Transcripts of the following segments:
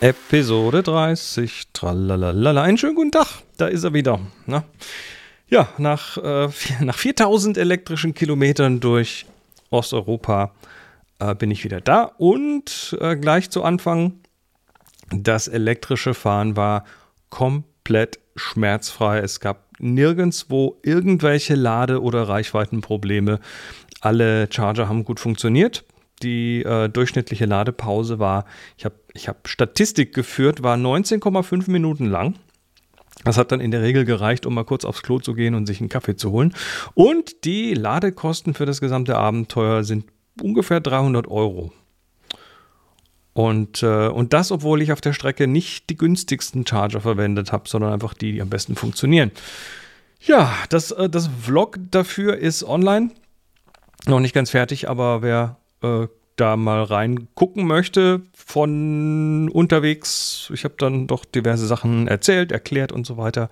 Episode 30. Tralalala. Einen schönen guten Tag. Da ist er wieder. Na? Ja, nach, äh, nach 4000 elektrischen Kilometern durch Osteuropa äh, bin ich wieder da. Und äh, gleich zu Anfang, das elektrische Fahren war komplett schmerzfrei. Es gab nirgendwo irgendwelche Lade- oder Reichweitenprobleme. Alle Charger haben gut funktioniert die äh, durchschnittliche Ladepause war, ich habe ich hab Statistik geführt, war 19,5 Minuten lang. Das hat dann in der Regel gereicht, um mal kurz aufs Klo zu gehen und sich einen Kaffee zu holen. Und die Ladekosten für das gesamte Abenteuer sind ungefähr 300 Euro. Und, äh, und das, obwohl ich auf der Strecke nicht die günstigsten Charger verwendet habe, sondern einfach die, die am besten funktionieren. Ja, das, äh, das Vlog dafür ist online. Noch nicht ganz fertig, aber wer äh, da mal reingucken möchte von unterwegs, ich habe dann doch diverse Sachen erzählt, erklärt und so weiter,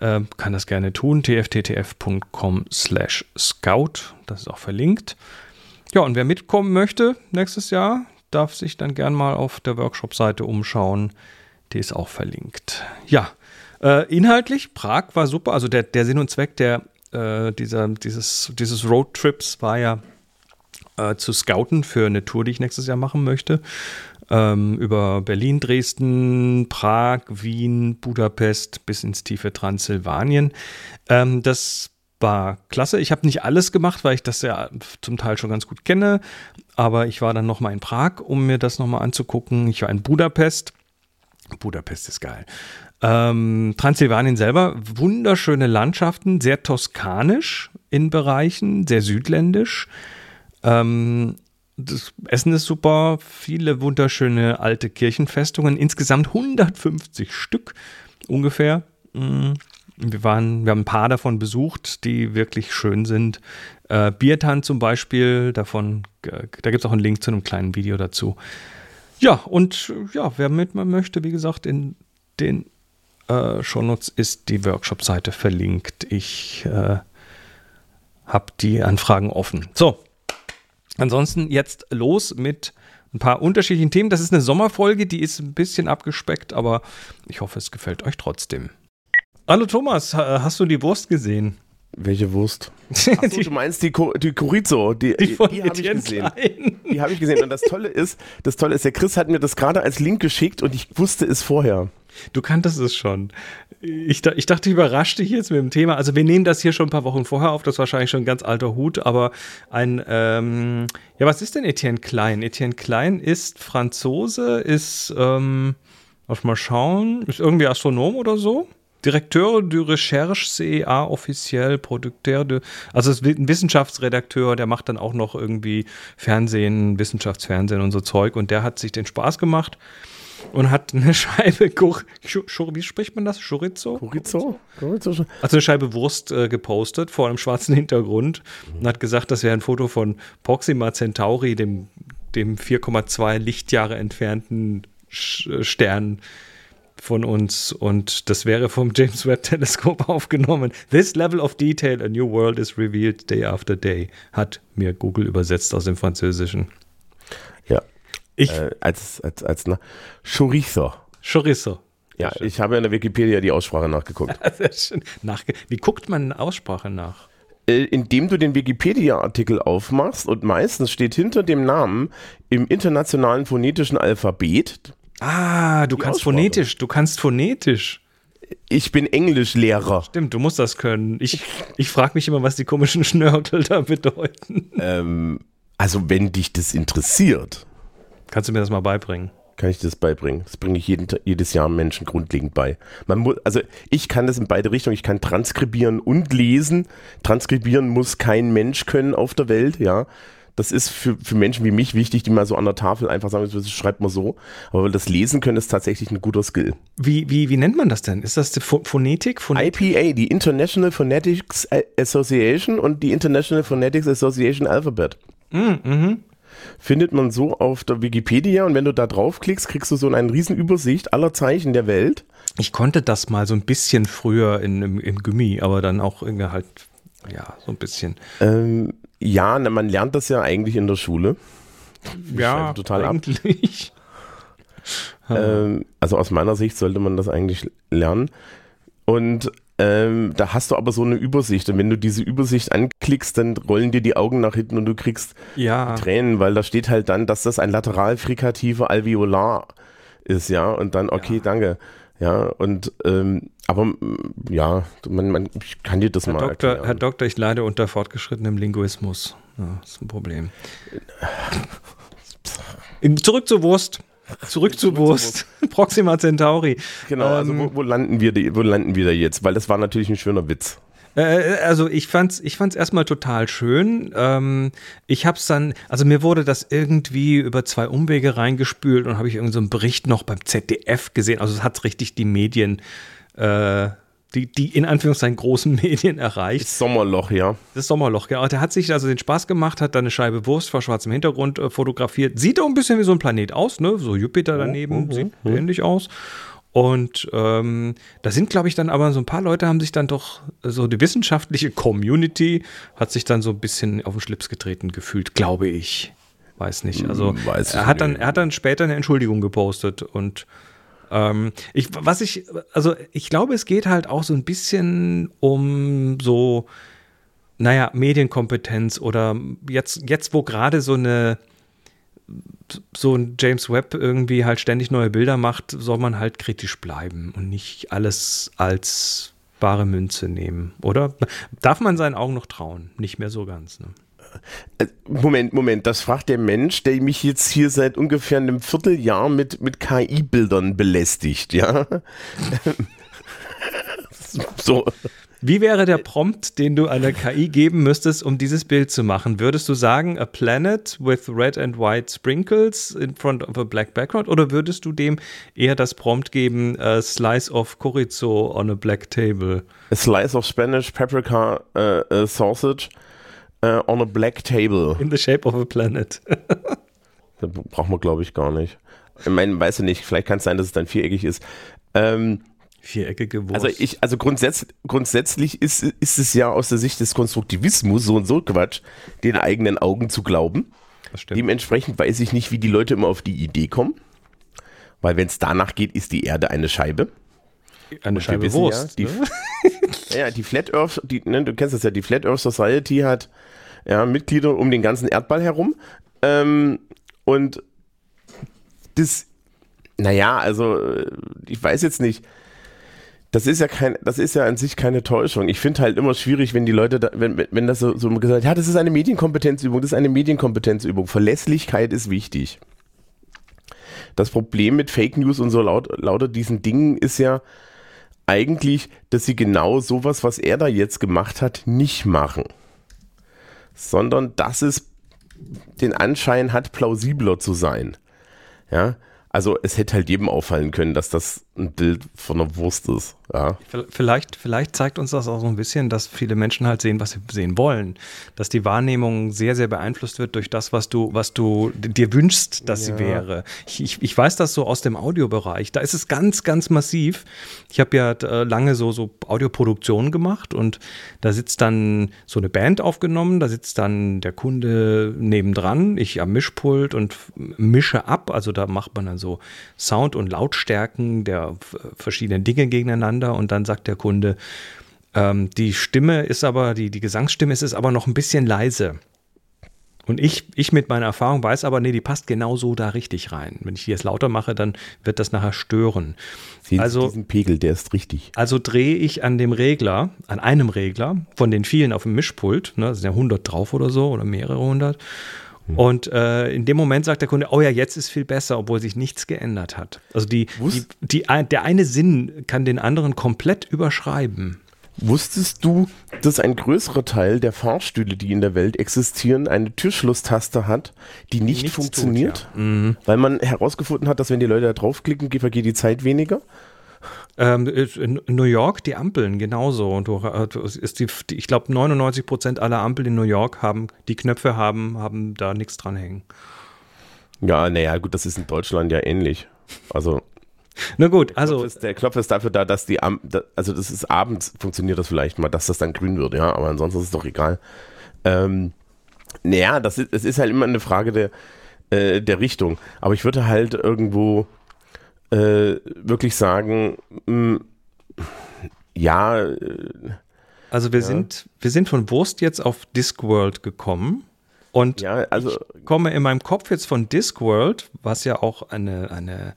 äh, kann das gerne tun. tfttf.com slash scout, das ist auch verlinkt. Ja, und wer mitkommen möchte nächstes Jahr, darf sich dann gern mal auf der Workshop-Seite umschauen. Die ist auch verlinkt. Ja, äh, inhaltlich, Prag war super. Also der, der Sinn und Zweck der, äh, dieser, dieses, dieses Roadtrips war ja äh, zu scouten für eine Tour, die ich nächstes Jahr machen möchte. Ähm, über Berlin, Dresden, Prag, Wien, Budapest bis ins tiefe Transsilvanien. Ähm, das war klasse. Ich habe nicht alles gemacht, weil ich das ja zum Teil schon ganz gut kenne. Aber ich war dann nochmal in Prag, um mir das nochmal anzugucken. Ich war in Budapest. Budapest ist geil. Ähm, Transsilvanien selber, wunderschöne Landschaften, sehr toskanisch in Bereichen, sehr südländisch. Ähm, das Essen ist super, viele wunderschöne alte Kirchenfestungen, insgesamt 150 Stück ungefähr. Mm, wir, waren, wir haben ein paar davon besucht, die wirklich schön sind. Äh, Biertan zum Beispiel, davon, da gibt es auch einen Link zu einem kleinen Video dazu. Ja, und ja, wer mit möchte, wie gesagt, in den äh, Shownotes ist die Workshop-Seite verlinkt. Ich äh, habe die Anfragen offen. So, Ansonsten jetzt los mit ein paar unterschiedlichen Themen. Das ist eine Sommerfolge, die ist ein bisschen abgespeckt, aber ich hoffe, es gefällt euch trotzdem. Hallo Thomas, hast du die Wurst gesehen? Welche Wurst? Achso, du meinst die, die Chorizo, die, die, die habe ich gesehen. Klein. Die habe ich gesehen. Und das Tolle ist, das Tolle ist, der Chris hat mir das gerade als Link geschickt und ich wusste es vorher. Du kanntest es schon. Ich, ich dachte, ich überrasche dich jetzt mit dem Thema. Also wir nehmen das hier schon ein paar Wochen vorher auf, das ist wahrscheinlich schon ein ganz alter Hut, aber ein, ähm, ja, was ist denn Etienne Klein? Etienne Klein ist Franzose, ist, ähm, lass mal schauen, ist irgendwie Astronom oder so? Direkteur de Recherche CEA offiziell, Produkteur de, also ist ein Wissenschaftsredakteur, der macht dann auch noch irgendwie Fernsehen, Wissenschaftsfernsehen und so Zeug und der hat sich den Spaß gemacht und hat eine Scheibe, wie spricht man das? Chorizo? Chorizo? Also eine Scheibe Wurst äh, gepostet vor einem schwarzen Hintergrund und hat gesagt, das wäre ein Foto von Proxima Centauri, dem, dem 4,2 Lichtjahre entfernten äh, Stern von uns und das wäre vom James Webb Teleskop aufgenommen. This level of detail, a new world is revealed day after day, hat mir Google übersetzt aus dem Französischen. Ja, ich, äh, als, als, als na, Chorizo. Chorizo. Ja, ich habe in der Wikipedia die Aussprache nachgeguckt. Schön. Nachge Wie guckt man eine Aussprache nach? Äh, indem du den Wikipedia-Artikel aufmachst und meistens steht hinter dem Namen im internationalen phonetischen Alphabet. Ah, du kannst Aussprache. phonetisch, du kannst phonetisch. Ich bin Englischlehrer. Stimmt, du musst das können. Ich, ich frage mich immer, was die komischen Schnörkel da bedeuten. Ähm, also, wenn dich das interessiert. Kannst du mir das mal beibringen? Kann ich das beibringen? Das bringe ich jeden, jedes Jahr Menschen grundlegend bei. Man muss, also ich kann das in beide Richtungen. Ich kann transkribieren und lesen. Transkribieren muss kein Mensch können auf der Welt, ja. Das ist für, für Menschen wie mich wichtig, die mal so an der Tafel einfach sagen, das schreibt man so. Aber das Lesen können ist tatsächlich ein guter Skill. Wie, wie, wie nennt man das denn? Ist das die Phonetik? Phonetik? IPA, die International Phonetics Association und die International Phonetics Association Alphabet. Mm, mhm. findet man so auf der Wikipedia und wenn du da draufklickst, kriegst du so eine riesen Übersicht aller Zeichen der Welt. Ich konnte das mal so ein bisschen früher in, im, im Gummi, aber dann auch irgendwie halt, ja, so ein bisschen. Ähm, ja, na, man lernt das ja eigentlich in der Schule. Ich ja, total ab. eigentlich. Ähm, also aus meiner Sicht sollte man das eigentlich lernen. Und ähm, da hast du aber so eine Übersicht. Und wenn du diese Übersicht anklickst, dann rollen dir die Augen nach hinten und du kriegst Ja, Tränen, weil da steht halt dann, dass das ein lateralfrikativer Alveolar ist, ja. Und dann, okay, Ja. danke. Ja, und ähm, aber ja, man, man, ich kann dir das Herr mal Doktor, erklären. Herr Doktor, ich leide unter fortgeschrittenem Linguismus. Ja, ist ein Problem. Zurück zur Wurst. Zurück zur Wurst. Proxima Centauri. genau, also ähm, wo, wo landen wir, die- wo landen wir da jetzt? Weil das war natürlich ein schöner Witz. Äh, also ich fand's, ich fand's erstmal total schön. Ähm, ich hab's dann, also mir wurde das irgendwie über zwei Umwege reingespült und habe ich irgendeinen so einen Bericht noch beim ZDF gesehen. Also es hat richtig die Medien, äh, die, die in Anführungszeichen großen Medien erreicht. Sommerloch, ja. Das Sommerloch, genau. Der hat sich also den Spaß gemacht, hat da eine Scheibe Wurst vor schwarzem Hintergrund äh, fotografiert. Sieht auch ein bisschen wie so ein Planet aus, ne? So Jupiter daneben, sieht ähnlich aus. Und ähm, da sind, glaube ich, dann aber so ein paar Leute haben sich dann doch, äh, so die wissenschaftliche Community hat sich dann so ein bisschen auf den Schlips getreten gefühlt, glaube ich. Weiß nicht. Also Hm, weiß ich er hat dann, er hat dann später eine Entschuldigung gepostet und ähm, ich, was ich, also ich glaube, es geht halt auch so ein bisschen um so, naja, Medienkompetenz oder jetzt, jetzt wo gerade so eine, so ein James Webb irgendwie halt ständig neue Bilder macht, soll man halt kritisch bleiben und nicht alles als bare Münze nehmen, oder? Darf man seinen Augen noch trauen? Nicht mehr so ganz, ne? Äh, Moment, Moment, das fragt der Mensch, der mich jetzt hier seit ungefähr einem Vierteljahr mit, mit KI-Bildern belästigt, ja? so, Wie wäre der Prompt, den du einer KI geben müsstest, um dieses Bild zu machen? Würdest du sagen, a planet with red and white sprinkles in front of a black background? Oder würdest du dem eher das Prompt geben, a slice of chorizo on a black table? a slice of Spanish paprika uh, sausage uh, on a black table. In the shape of a planet. Das braucht man, glaube ich, gar nicht. Ich meine, weiß ich nicht, vielleicht kann es sein, dass es dann viereckig ist. Ähm, Viereckige Wurst. Also ich, also grundsätz, grundsätzlich ist, ist es ja aus der Sicht des Konstruktivismus so und so Quatsch, den eigenen Augen zu glauben. Dementsprechend weiß ich nicht, wie die Leute immer auf die Idee kommen. Weil wenn es danach geht, ist die Erde eine Scheibe. Eine wir Scheibe wissen ja, Wurst. die- ne? Ja, die Flat Earth, die, ne, du kennst das ja, die Flat Earth Society hat ja, Mitglieder um den ganzen Erdball herum. Ähm, und das, naja, also äh, ich weiß jetzt nicht. Das ist ja kein, das ist ja an sich keine Täuschung. Ich finde halt immer schwierig, wenn die Leute, da, wenn, wenn- das so, so gesagt, ja, das ist eine Medienkompetenzübung, das ist eine Medienkompetenzübung. Verlässlichkeit ist wichtig. Das Problem mit Fake News und so laut, lauter diesen Dingen ist ja eigentlich, dass sie genau sowas, was er da jetzt gemacht hat, nicht machen. Sondern dass es den Anschein hat, plausibler zu sein. Ja, also es hätte halt jedem auffallen können, dass das ein Bild von einer Wurst ist. Ja, Vielleicht, vielleicht zeigt uns das auch so ein bisschen, dass viele Menschen halt sehen, was sie sehen wollen. Dass die Wahrnehmung sehr, sehr beeinflusst wird durch das, was du, was du dir wünschst, dass sie wäre. Ich, ich, ich weiß das so aus dem Audiobereich. Da ist es ganz, ganz massiv. Ich habe ja äh, lange so, so Audioproduktionen gemacht und da sitzt dann so eine Band aufgenommen, da sitzt dann der Kunde nebendran, ich am Mischpult und mische ab. Also da macht man dann so Sound und Lautstärken der verschiedenen Dinge gegeneinander und dann sagt der Kunde, ähm, die Stimme ist aber, die, die Gesangsstimme ist, ist aber noch ein bisschen leise. Und ich, ich mit meiner Erfahrung weiß aber, nee, die passt genau so da richtig rein. Wenn ich die jetzt lauter mache, dann wird das nachher stören. sehen Also- Sie diesen Pegel, der ist richtig. Also drehe ich an dem Regler, an einem Regler, von den vielen auf dem Mischpult, ne, da sind ja 100 drauf oder so oder mehrere hundert. Und äh, in dem Moment sagt der Kunde, oh ja, jetzt ist viel besser, obwohl sich nichts geändert hat. Also die, die, die, der eine Sinn kann den anderen komplett überschreiben. Wusstest du, dass ein größerer Teil der Fahrstühle, die in der Welt existieren, eine Türschlusstaste hat, die nicht Nichts funktioniert? tut, ja. Mhm. Weil man herausgefunden hat, dass wenn die Leute da draufklicken, vergeht die Zeit weniger. Ähm, in New York die Ampeln genauso. Und du ist die ich glaube, 99 Prozent aller Ampeln in New York haben die Knöpfe haben, haben da nichts dran hängen. Ja, naja, gut, das ist in Deutschland ja ähnlich. Also. Na gut, also. Der Knopf, ist, der Knopf ist dafür da, dass die, Am also das ist abends funktioniert das vielleicht mal, dass das dann grün wird, ja, aber ansonsten ist es doch egal. Ähm, naja, das ist, es ist halt immer eine Frage der, äh, der Richtung. Aber ich würde halt irgendwo äh, wirklich sagen, mh, mm, ja. Äh, also wir ja. sind, wir sind von Wurst jetzt auf Discworld gekommen. Und ja, also, ich komme in meinem Kopf jetzt von Discworld, was ja auch eine, eine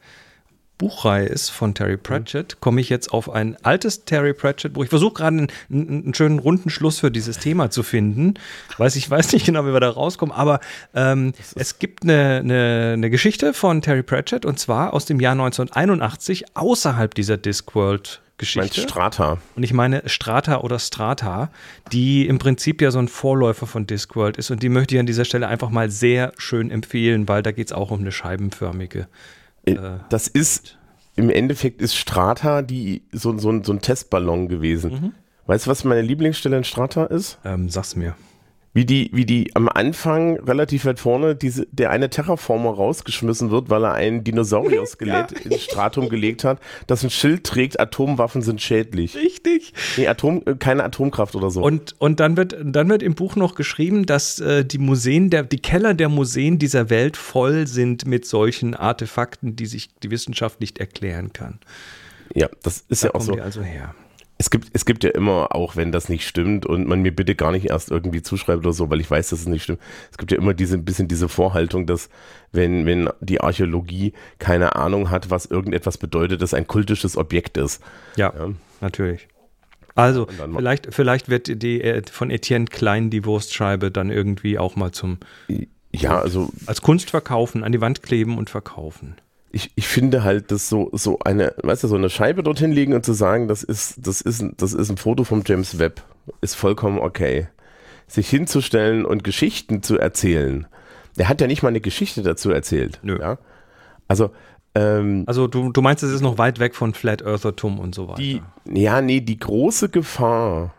Buchreihe ist von Terry Pratchett, komme ich jetzt auf ein altes Terry Pratchett Buch. Ich versuche gerade einen, einen, schönen runden Schluss für dieses Thema zu finden. Weiß ich weiß nicht genau, wie wir da rauskommen, aber ähm, es gibt eine, eine, eine, Geschichte von Terry Pratchett und zwar aus dem Jahr 1981 außerhalb dieser Discworld Geschichte. Strata. Und ich meine Strata oder Strata, die im Prinzip ja so ein Vorläufer von Discworld ist. Und die möchte ich an dieser Stelle einfach mal sehr schön empfehlen, weil da geht es auch um eine scheibenförmige äh, äh, das ist, im Endeffekt ist Strata die, so, so, so ein Testballon gewesen. Mhm. Weißt du, was meine Lieblingsstelle in Strata ist? Ähm, sag's mir wie die, wie die am Anfang relativ weit vorne diese, der eine Terraformer rausgeschmissen wird, weil er einen Dinosaurier-Skelett ja. ins Stratum gelegt hat, das ein Schild trägt, Atomwaffen sind schädlich. Richtig. Nee, Atom, äh, keine Atomkraft oder so. Und, und dann wird, dann wird im Buch noch geschrieben, dass äh, die Museen, der, die Keller der Museen dieser Welt voll sind mit solchen Artefakten, die sich die Wissenschaft nicht erklären kann. Ja, das ist da ja auch so. Die also her es gibt, es gibt ja immer, auch wenn das nicht stimmt und man mir bitte gar nicht erst irgendwie zuschreibt oder so, weil ich weiß, dass es nicht stimmt. Es gibt ja immer diese, ein bisschen diese Vorhaltung, dass wenn, wenn die Archäologie keine Ahnung hat, was irgendetwas bedeutet, dass ein kultisches Objekt ist. Ja, ja. natürlich. Also, vielleicht, vielleicht wird die äh, von Etienne Klein die Wurstscheibe dann irgendwie auch mal zum ja, also als Kunst verkaufen, an die Wand kleben und verkaufen ich, ich finde halt, dass so, so eine, weißt du, so eine Scheibe dorthin legen und zu sagen, das ist, das ist, das ist ein Foto vom James Webb, ist vollkommen okay. Sich hinzustellen und Geschichten zu erzählen. Der hat ja nicht mal eine Geschichte dazu erzählt. Nö. Ja? Also, ähm, also du, du meinst, es ist noch weit weg von Flat Earthertum und so weiter. Die, ja, nee, die große Gefahr,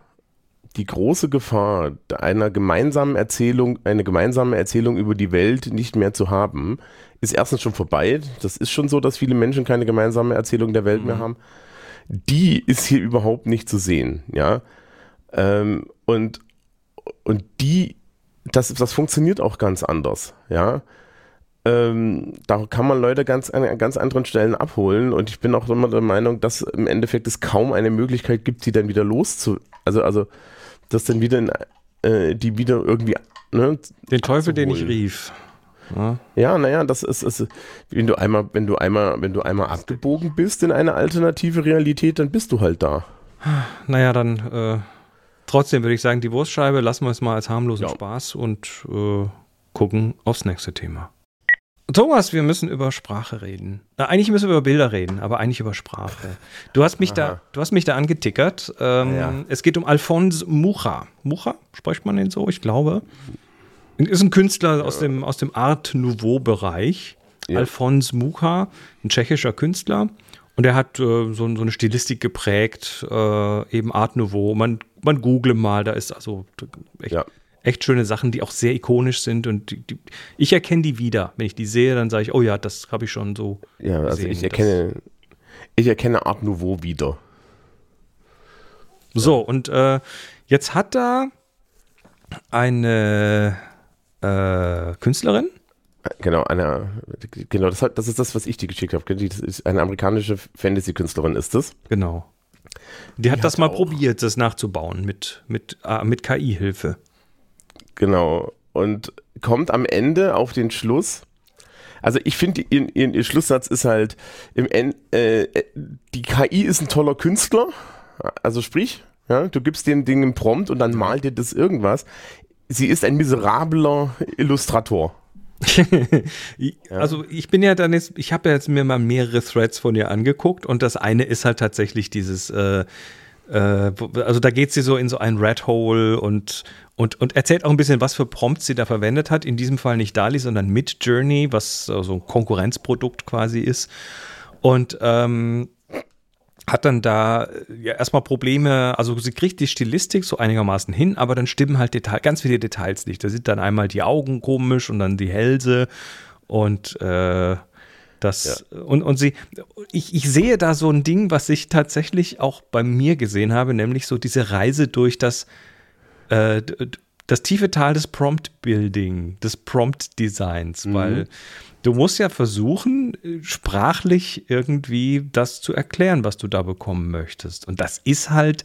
die große Gefahr einer gemeinsamen Erzählung, eine gemeinsame Erzählung über die Welt nicht mehr zu haben, ist erstens schon vorbei. Das ist schon so, dass viele Menschen keine gemeinsame Erzählung der Welt mhm. mehr haben. Die ist hier überhaupt nicht zu sehen, ja. Ähm, und, und die, das, das funktioniert auch ganz anders, ja. Ähm, da kann man Leute ganz an ganz anderen Stellen abholen und ich bin auch immer der Meinung, dass im Endeffekt es kaum eine Möglichkeit gibt, die dann wieder loszu, also, also, dass dann wieder, in, äh, die wieder irgendwie, ne, Den Teufel, den ich rief. Ja, naja, das ist, ist, wenn du einmal, wenn du einmal, wenn du einmal abgebogen bist in eine alternative Realität, dann bist du halt da. Naja, dann äh, trotzdem würde ich sagen, die Wurstscheibe lassen wir es mal als harmlosen ja. Spaß und äh, gucken aufs nächste Thema. Thomas, wir müssen über Sprache reden. Na, eigentlich müssen wir über Bilder reden, aber eigentlich über Sprache. Du hast mich, da, du hast mich da angetickert. Ähm, ja. Es geht um Alphonse Mucha. Mucha, spricht man den so? Ich glaube. Ist ein Künstler aus dem, aus dem Art Nouveau-Bereich. Ja. Alphonse Mucha, ein tschechischer Künstler. Und er hat äh, so, so, eine Stilistik geprägt, äh, eben Art Nouveau. Man, man google mal, da ist also echt, ja. echt schöne Sachen, die auch sehr ikonisch sind. Und die, die, ich erkenne die wieder. Wenn ich die sehe, dann sage ich, oh ja, das habe ich schon so. Ja, also gesehen. ich erkenne, ich erkenne Art Nouveau wieder. So, und äh, jetzt hat er eine äh, Künstlerin. Genau, eine, genau, das, das ist das, was ich dir geschickt habe. Eine amerikanische Fantasy-Künstlerin ist das. Genau. Die, Die hat das mal probiert, das nachzubauen mit, mit, äh, mit KI-Hilfe. Genau. Und kommt am Ende auf den Schluss. Also ich finde, ihr, ihr, ihr, Schlusssatz ist halt, im End, äh, die KI ist ein toller Künstler. Also sprich, ja, du gibst dem Ding einen Prompt und dann malt dir das irgendwas sie ist ein miserabler Illustrator. also ich bin ja dann jetzt, ich habe ja jetzt mir mal mehrere Threads von ihr angeguckt und das eine ist halt tatsächlich dieses, äh, äh, also da geht sie so in so ein Red Hole und, und, und erzählt auch ein bisschen, was für Prompts sie da verwendet hat. In diesem Fall nicht Dali, sondern Mid Journey, was so ein Konkurrenzprodukt quasi ist. Und ähm, hat dann da äh, ja erstmal Probleme, also sie kriegt die Stilistik so einigermaßen hin, aber dann stimmen halt Detail, ganz viele Details nicht. Da sind dann einmal die Augen komisch und dann die Hälse und äh, das ja. und, und sie, ich, ich sehe da so ein Ding, was ich tatsächlich auch bei mir gesehen habe, nämlich so diese Reise durch das, äh, das tiefe Tal des Prompt-Building, des Prompt-Designs, mhm. weil du musst ja versuchen, sprachlich irgendwie das zu erklären, was du da bekommen möchtest. Und das ist halt,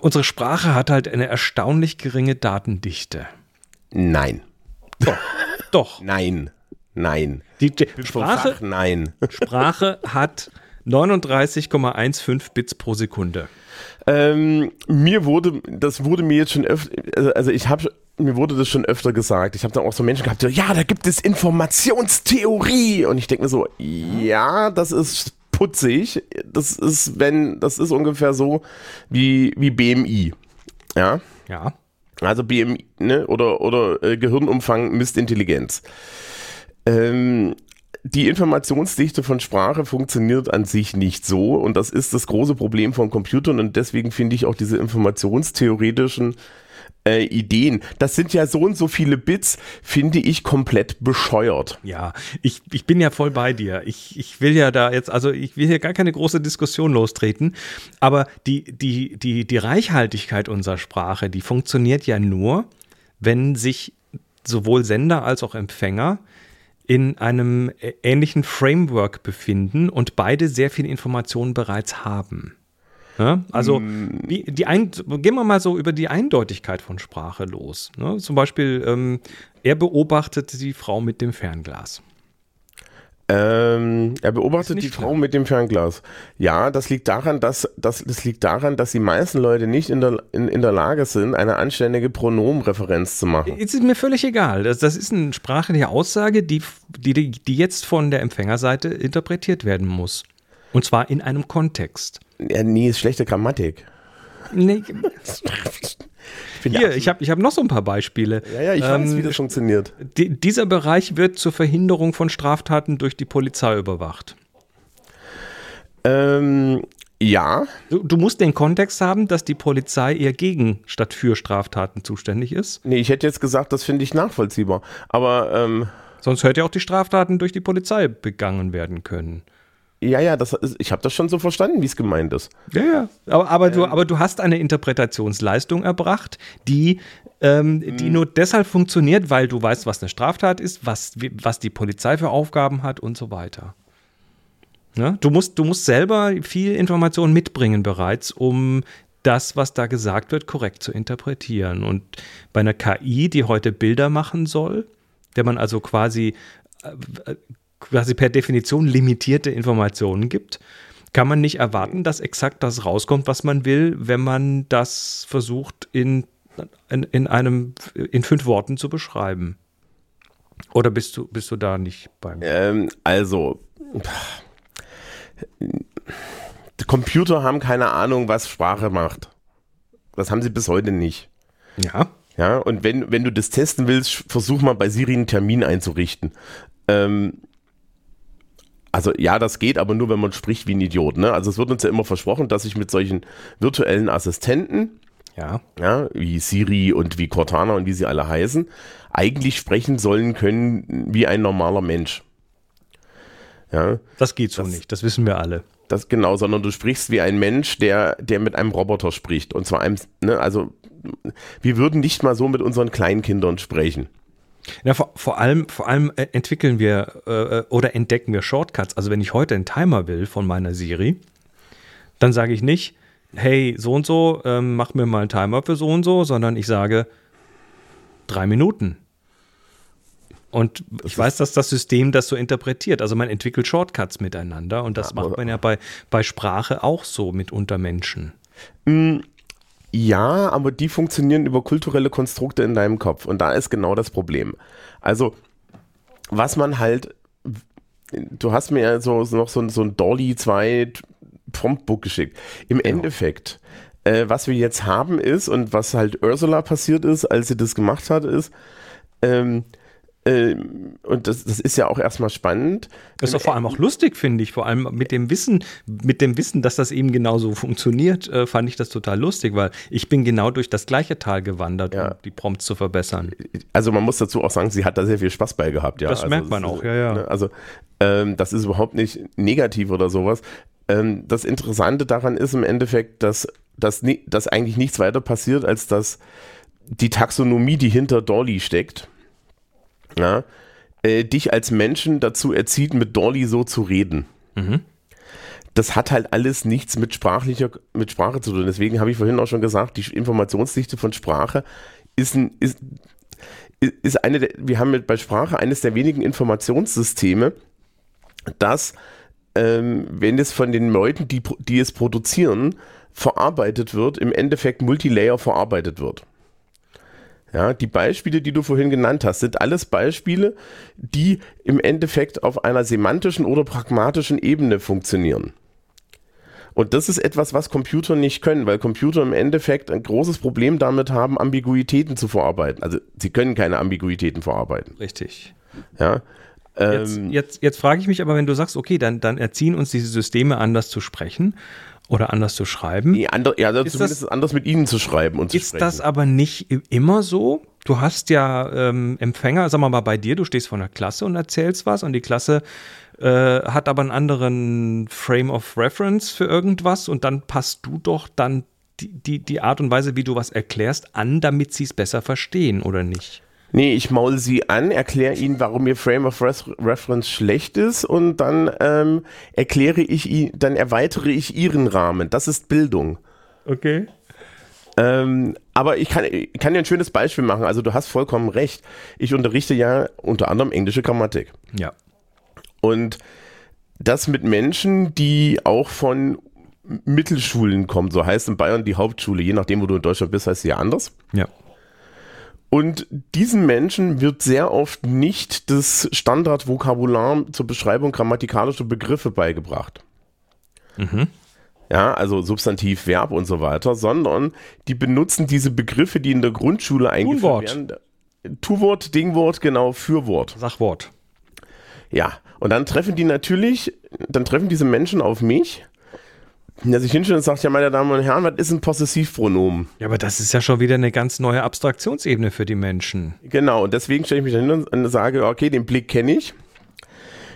unsere Sprache hat halt eine erstaunlich geringe Datendichte. Nein. Doch. Doch. Nein. Nein. Die, die Sprache, nein. Sprache hat 39,15 Bits pro Sekunde. Ähm, mir wurde, das wurde mir jetzt schon öfter, also, also ich habe mir wurde das schon öfter gesagt. Ich habe dann auch so Menschen gehabt, die, ja, da gibt es Informationstheorie. Und ich denke mir so, ja, das ist putzig. Das ist, wenn, das ist ungefähr so wie, wie BMI. Ja. Ja. Also BMI, ne, oder, oder äh, Gehirnumfang misst Intelligenz. Ähm, die Informationsdichte von Sprache funktioniert an sich nicht so und das ist das große Problem von Computern und deswegen finde ich auch diese informationstheoretischen äh, Ideen. Das sind ja so und so viele Bits, finde ich komplett bescheuert. Ja, ich, ich bin ja voll bei dir. Ich, ich will ja da jetzt, also ich will hier gar keine große Diskussion lostreten, aber die, die, die, die Reichhaltigkeit unserer Sprache, die funktioniert ja nur, wenn sich sowohl Sender als auch Empfänger in einem ähnlichen Framework befinden und beide sehr viel Informationen bereits haben. Ja, also wie, die ein, gehen wir mal so über die Eindeutigkeit von Sprache los. Ne? Zum Beispiel, ähm, er beobachtet die Frau mit dem Fernglas. Ähm, er beobachtet die klar. Frau mit dem Fernglas. Ja, das liegt daran, dass das, das liegt daran, dass die meisten Leute nicht in der, in, in der Lage sind, eine anständige Pronomenreferenz zu machen. Es ist mir völlig egal. Das, das ist eine sprachliche Aussage, die, die, die jetzt von der Empfängerseite interpretiert werden muss. Und zwar in einem Kontext. Ja, nee, ist schlechte Grammatik. Nee. Hier, ich habe ich hab noch so ein paar Beispiele. Ja, ja, ich ähm, weiß, wie das funktioniert. Die, dieser Bereich wird zur Verhinderung von Straftaten durch die Polizei überwacht. Ähm, ja. Du, du, musst den Kontext haben, dass die Polizei eher gegen statt für Straftaten zuständig ist. Nee, ich hätte jetzt gesagt, das finde ich nachvollziehbar. Aber. Ähm, Sonst hört ja auch die Straftaten durch die Polizei begangen werden können. Ja, ja, das ist, ich habe das schon so verstanden, wie es gemeint ist. Ja, ja. Aber, aber, ähm. du, aber du hast eine Interpretationsleistung erbracht, die, ähm, hm. die nur deshalb funktioniert, weil du weißt, was eine Straftat ist, was, was die Polizei für Aufgaben hat und so weiter. Ja? Du, musst, du musst selber viel Information mitbringen bereits, um das, was da gesagt wird, korrekt zu interpretieren. Und bei einer KI, die heute Bilder machen soll, der man also quasi äh, quasi per Definition limitierte Informationen gibt, kann man nicht erwarten, dass exakt das rauskommt, was man will, wenn man das versucht in, in, in einem in fünf Worten zu beschreiben. Oder bist du, bist du da nicht beim? Ähm, also, Computer haben keine Ahnung, was Sprache macht. Das haben sie bis heute nicht. Ja. Ja, und wenn, wenn du das testen willst, versuch mal bei Siri einen Termin einzurichten. Ähm, also ja, das geht, aber nur, wenn man spricht wie ein Idiot. Ne? Also es wird uns ja immer versprochen, dass ich mit solchen virtuellen Assistenten, ja. ja, wie Siri und wie Cortana und wie sie alle heißen, eigentlich sprechen sollen können wie ein normaler Mensch. Ja, das geht so das, nicht, das wissen wir alle. Das genau, sondern du sprichst wie ein Mensch, der, der mit einem Roboter spricht. Und zwar einem, ne, also wir würden nicht mal so mit unseren Kleinkindern sprechen. Ja, vor, vor, allem, vor allem äh, entwickeln wir äh, oder entdecken wir Shortcuts. Also wenn ich heute einen Timer will von meiner Siri, dann sage ich nicht, hey, so und so, ähm, mach mir mal einen Timer für so und so, sondern ich sage drei Minuten. Und das ich weiß, dass das System das so interpretiert. Also man entwickelt Shortcuts miteinander und das ja, macht man ja bei, bei Sprache auch so mit Untermenschen. Ja, aber die funktionieren über kulturelle Konstrukte in deinem Kopf. Und da ist genau das Problem. Also, was man halt, du hast mir ja so, noch so, so ein Dolly 2 Promptbook geschickt. Im genau. Endeffekt, äh, was wir jetzt haben ist, und was halt Ursula passiert ist, als sie das gemacht hat, ist, ähm, ähm, und das, das ist ja auch erstmal spannend. Das ist doch vor allem auch lustig, finde ich. Vor allem mit dem Wissen, mit dem Wissen, dass das eben genauso funktioniert, äh, fand ich das total lustig, weil ich bin genau durch das gleiche Tal gewandert, Ja. um die Prompts zu verbessern. Also man muss dazu auch sagen, sie hat da sehr viel Spaß bei gehabt. Ja. Das also merkt man ist, auch, ja, ja. ne, Also ähm, das ist überhaupt nicht negativ oder sowas. Ähm, das Interessante daran ist im Endeffekt, dass, dass, dass eigentlich nichts weiter passiert, als dass die Taxonomie, die hinter Dolly steckt, ja, äh, dich als Menschen dazu erzieht, mit Dolly so zu reden. Mhm. Das hat halt alles nichts mit sprachlicher, mit Sprache zu tun. Deswegen habe ich vorhin auch schon gesagt, die Informationsdichte von Sprache ist ein, ist, ist eine der, wir haben mit bei Sprache eines der wenigen Informationssysteme, das, ähm, wenn es von den Leuten, die, die es produzieren, verarbeitet wird, im Endeffekt Multilayer verarbeitet wird. Ja, die Beispiele, die du vorhin genannt hast, sind alles Beispiele, die im Endeffekt auf einer semantischen oder pragmatischen Ebene funktionieren. Und das ist etwas, was Computer nicht können, weil Computer im Endeffekt ein großes Problem damit haben, Ambiguitäten zu verarbeiten. Also sie können keine Ambiguitäten verarbeiten. Richtig. Ja. Jetzt, Ähm, jetzt, jetzt frage ich mich aber, wenn du sagst, okay, dann, dann erziehen uns diese Systeme anders zu sprechen oder anders zu schreiben. nee, ander, ja, Ist zumindest das- anders mit ihnen zu schreiben und zu Ist sprechen. das aber nicht immer so? Du hast ja ähm, Empfänger, sagen wir mal bei dir, du stehst vor einer Klasse und erzählst was und die Klasse äh, hat aber einen anderen Frame of Reference für irgendwas und dann passt du doch dann die, die, die Art und Weise, wie du was erklärst, an, damit sie es besser verstehen, oder nicht? Nee, ich maul sie an, erkläre ihnen, warum ihr Frame of Res Reference schlecht ist und dann ähm, erkläre ich ihn, dann erweitere ich ihren Rahmen. Das ist Bildung. Okay. Ähm, aber ich kann, ich kann dir ein schönes Beispiel machen. Also du hast vollkommen recht. Ich unterrichte ja unter anderem englische Grammatik. Ja. Und das mit Menschen, die auch von Mittelschulen kommen, so heißt in Bayern die Hauptschule, je nachdem, wo du in Deutschland bist, heißt sie ja anders. Ja. Und diesen Menschen wird sehr oft nicht das Standardvokabular zur Beschreibung grammatikalischer Begriffe beigebracht. Mhm. Ja, also Substantiv, Verb und so weiter, sondern die benutzen diese Begriffe, die in der Grundschule eingeführt Tu-Wort. werden. Tu-Wort, Dingwort, genau, Fürwort. Sachwort. Ja, und dann treffen die natürlich, dann treffen diese Menschen auf mich, der sich hinstellt und sagt, ja, meine Damen und Herren, was ist ein Possessivpronomen? Ja, aber das ist ja schon wieder eine ganz neue Abstraktionsebene für die Menschen. Genau, und deswegen stelle ich mich dahin und sage, okay, den Blick kenne ich.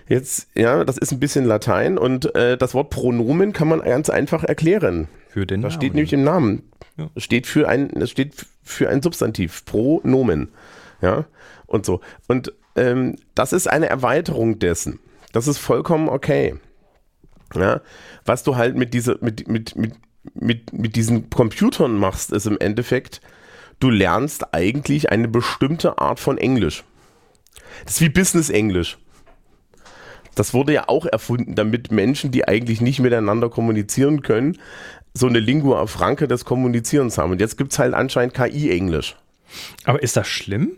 Jetzt, ja, das ist ein bisschen Latein und äh, das Wort Pronomen kann man ganz einfach erklären. Für den Das Namen. steht nämlich im Namen. Ja. Das steht für ein, das steht für ein Substantiv, Pronomen. Ja, und so. Und ähm, das ist eine Erweiterung dessen. Das ist vollkommen okay. Ja, was du halt mit dieser, mit, mit, mit, mit, mit diesen Computern machst, ist im Endeffekt, du lernst eigentlich eine bestimmte Art von Englisch. Das ist wie Business Englisch. Das wurde ja auch erfunden, damit Menschen, die eigentlich nicht miteinander kommunizieren können, so eine Lingua franca des Kommunizierens haben. Und jetzt gibt es halt anscheinend KI-Englisch. Aber ist das schlimm?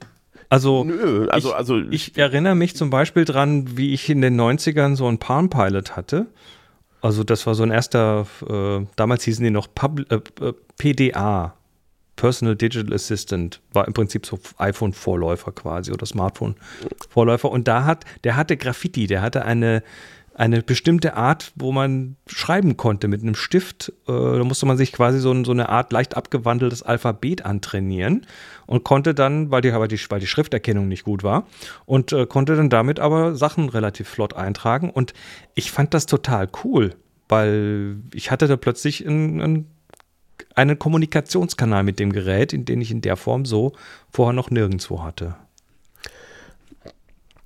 Also, Nö, also, ich, also ich erinnere mich zum Beispiel dran, wie ich in den 90ern so einen Palm Pilot hatte. Also das war so ein erster, äh, damals hießen die noch Pub, äh, äh, PDA, Personal Digital Assistant, war im Prinzip so iPhone-Vorläufer quasi oder Smartphone-Vorläufer. Und da hat, der hatte Graffiti, der hatte eine, eine bestimmte Art, wo man schreiben konnte mit einem Stift. Äh, da musste man sich quasi so, so eine Art leicht abgewandeltes Alphabet antrainieren und konnte dann, weil die, weil die Schrifterkennung nicht gut war, und äh, konnte dann damit aber Sachen relativ flott eintragen. Und ich fand das total cool, weil ich hatte da plötzlich ein, ein, einen Kommunikationskanal mit dem Gerät, in den ich in der Form so vorher noch nirgendwo hatte.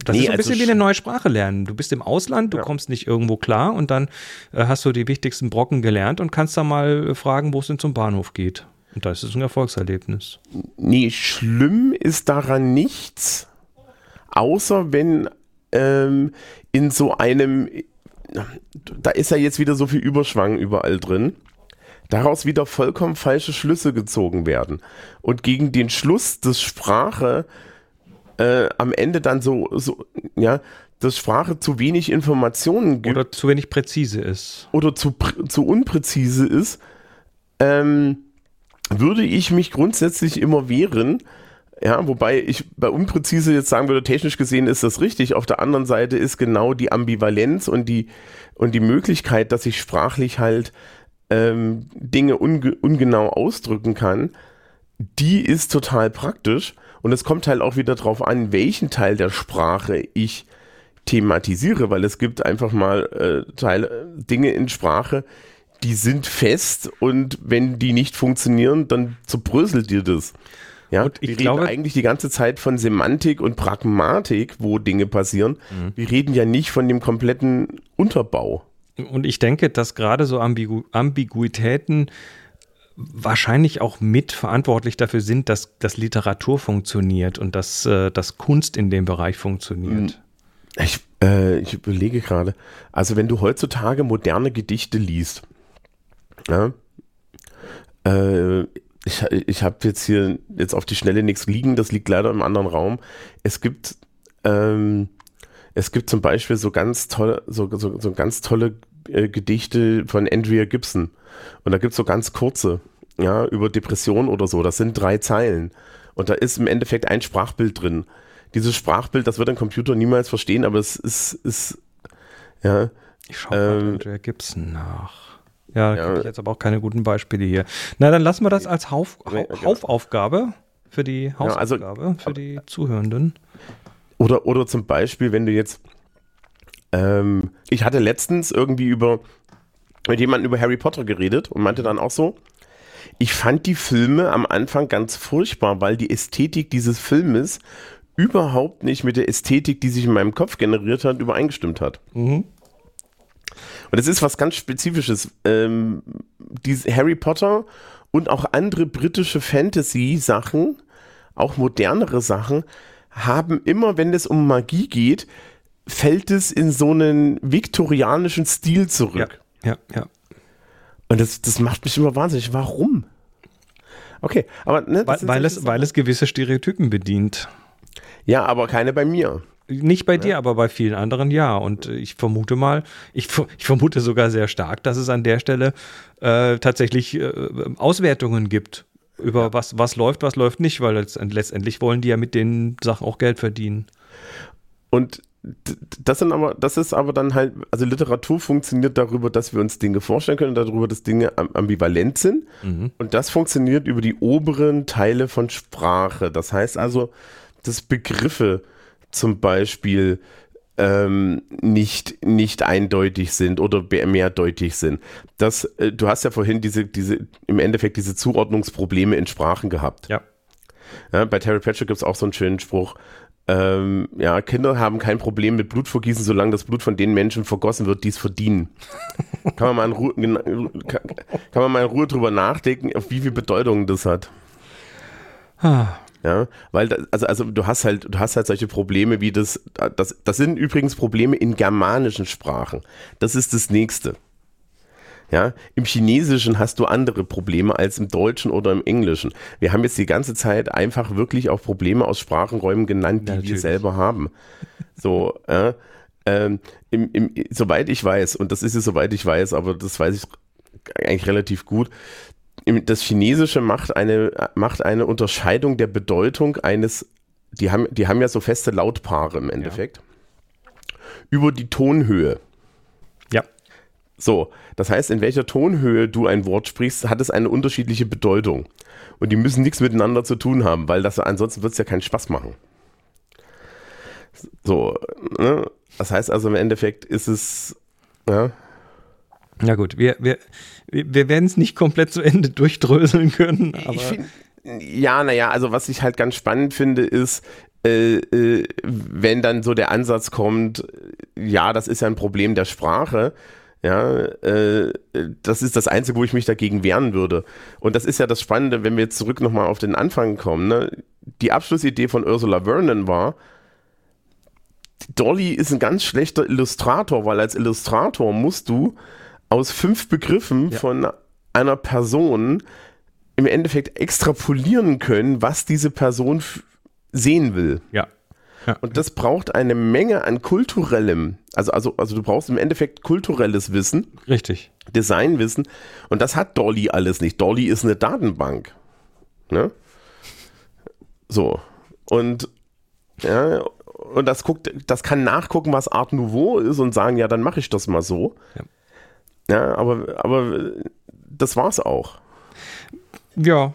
Das Nee, ist so ein also bisschen wie eine neue Sprache lernen. Du bist im Ausland, du Ja. kommst nicht irgendwo klar und dann äh, hast du die wichtigsten Brocken gelernt und kannst dann mal äh, fragen, wo es denn zum Bahnhof geht. Und da ist es ein Erfolgserlebnis. Nee, schlimm ist daran nichts, außer wenn ähm, in so einem, da ist ja jetzt wieder so viel Überschwang überall drin, daraus wieder vollkommen falsche Schlüsse gezogen werden. Und gegen den Schluss, dass Sprache äh, am Ende dann so, so, ja, dass Sprache zu wenig Informationen gibt Oder zu wenig präzise ist. oder zu, zu unpräzise ist, ähm, würde ich mich grundsätzlich immer wehren, Ja, wobei ich bei unpräzise jetzt sagen würde, technisch gesehen ist das richtig. Auf der anderen Seite ist genau die Ambivalenz und die, und die Möglichkeit, dass ich sprachlich halt ähm, Dinge unge ungenau ausdrücken kann, die ist total praktisch. Und es kommt halt auch wieder darauf an, welchen Teil der Sprache ich thematisiere, weil es gibt einfach mal äh, Teile, Dinge in Sprache, die sind fest und wenn die nicht funktionieren, dann zerbröselt dir das. Ja, Und ich wir glaube- reden eigentlich die ganze Zeit von Semantik und Pragmatik, wo Dinge passieren. Mhm. Wir reden ja nicht von dem kompletten Unterbau. Und ich denke, dass gerade so Ambigu Ambiguitäten wahrscheinlich auch mit verantwortlich dafür sind, dass, dass Literatur funktioniert und dass, äh, dass Kunst in dem Bereich funktioniert. Ich, äh, ich überlege gerade, also wenn du heutzutage moderne Gedichte liest, ja, äh, ich, ich habe jetzt hier jetzt auf die Schnelle nichts liegen, das liegt leider im anderen Raum. Es gibt, ähm, es gibt zum Beispiel so ganz tolle, so, so, so ganz tolle äh, Gedichte von Andrea Gibson. Und da gibt es so ganz kurze, ja, über Depression oder so. Das sind drei Zeilen. Und da ist im Endeffekt ein Sprachbild drin. Dieses Sprachbild, das wird ein Computer niemals verstehen, aber es ist, ist ja, Ich schaue Ähm, Andrea Gibson nach. Ja, da ja. habe ich jetzt aber auch keine guten Beispiele hier. Na, dann lassen wir das als Hauf. Haufaufgabe für die also- Hausaufgabe für die Zuhörenden. Oder, oder zum Beispiel, wenn du jetzt, ähm, ich hatte letztens irgendwie über, mit jemandem über Harry Potter geredet und meinte dann auch so, ich fand die Filme am Anfang ganz furchtbar, weil die Ästhetik dieses Filmes überhaupt nicht mit der Ästhetik, die sich in meinem Kopf generiert hat, übereingestimmt hat. Und es ist was ganz Spezifisches. Ähm, Harry Potter und auch andere britische Fantasy-Sachen, auch modernere Sachen, haben immer, wenn es um Magie geht, fällt es in so einen viktorianischen Stil Ja, zurück. ja, ja. Und das, das macht mich immer wahnsinnig. Warum? Okay, aber ne, Weil, weil, es, weil es gewisse Stereotypen bedient. Ja, aber keine bei mir. Nicht bei dir, aber bei vielen anderen ja. Und ich vermute mal, ich, ich vermute sogar sehr stark, dass es an der Stelle äh, tatsächlich äh, Auswertungen gibt über was, was läuft, was läuft nicht, weil letztend- letztendlich wollen die ja mit den Sachen auch Geld verdienen. Und das sind aber, das ist aber dann halt, also Literatur funktioniert darüber, dass wir uns Dinge vorstellen können, darüber, dass Dinge am- ambivalent sind. Und das funktioniert über die oberen Teile von Sprache. Das heißt also, dass Begriffe zum Beispiel ähm, nicht, nicht eindeutig sind oder mehrdeutig sind. Das, äh, du hast ja vorhin diese, diese, im Endeffekt diese Zuordnungsprobleme in Sprachen gehabt. Ja. Ja, bei Terry Pratchett gibt es auch so einen schönen Spruch. Ähm, ja, Kinder haben kein Problem mit Blutvergießen, solange das Blut von den Menschen vergossen wird, die es verdienen. kann, man mal in Ruhe, kann, kann man mal in Ruhe drüber nachdenken, auf wie viel Bedeutung das hat. Ah, Ja, weil das, also, also du hast halt, du hast halt solche Probleme wie das, das, das sind übrigens Probleme in germanischen Sprachen. Das ist das nächste. Ja, im Chinesischen hast du andere Probleme als im Deutschen oder im Englischen. Wir haben jetzt die ganze Zeit einfach wirklich auch Probleme aus Sprachenräumen genannt, die Ja, wir natürlich. selber haben. So, äh, ähm, im, im, soweit ich weiß, und das ist es soweit ich weiß, aber das weiß ich eigentlich relativ gut, das Chinesische macht eine, macht eine Unterscheidung der Bedeutung eines, die haben, die haben ja so feste Lautpaare im Endeffekt, über die Tonhöhe. So, das heißt, in welcher Tonhöhe du ein Wort sprichst, hat es eine unterschiedliche Bedeutung. Und die müssen nichts miteinander zu tun haben, weil das ansonsten wird es ja keinen Spaß machen. So, ne? das heißt also im Endeffekt ist es, ja, Ja gut, wir, wir, wir werden es nicht komplett zu Ende durchdröseln können, aber ich finde, ja, naja, also was ich halt ganz spannend finde, ist, äh, äh, wenn dann so der Ansatz kommt, ja, das ist ja ein Problem der Sprache, ja, äh, das ist das Einzige, wo ich mich dagegen wehren würde. Und das ist ja das Spannende, wenn wir jetzt zurück nochmal auf den Anfang kommen. Ne? Die Abschlussidee von Ursula Vernon war, Dolly ist ein ganz schlechter Illustrator, weil als Illustrator musst du aus fünf Begriffen Ja. von einer Person im Endeffekt extrapolieren können, was diese Person sehen will. ja. Ja. Und das braucht eine Menge an kulturellem, also, also, also du brauchst im Endeffekt kulturelles Wissen, Richtig. Designwissen und das hat Dolly alles nicht. Dolly ist eine Datenbank. Ne? So. Und ja, und das guckt, das kann nachgucken, was Art Nouveau ist und sagen, ja, dann mache ich das mal so. Ja, ja aber, aber das war's auch. Ja,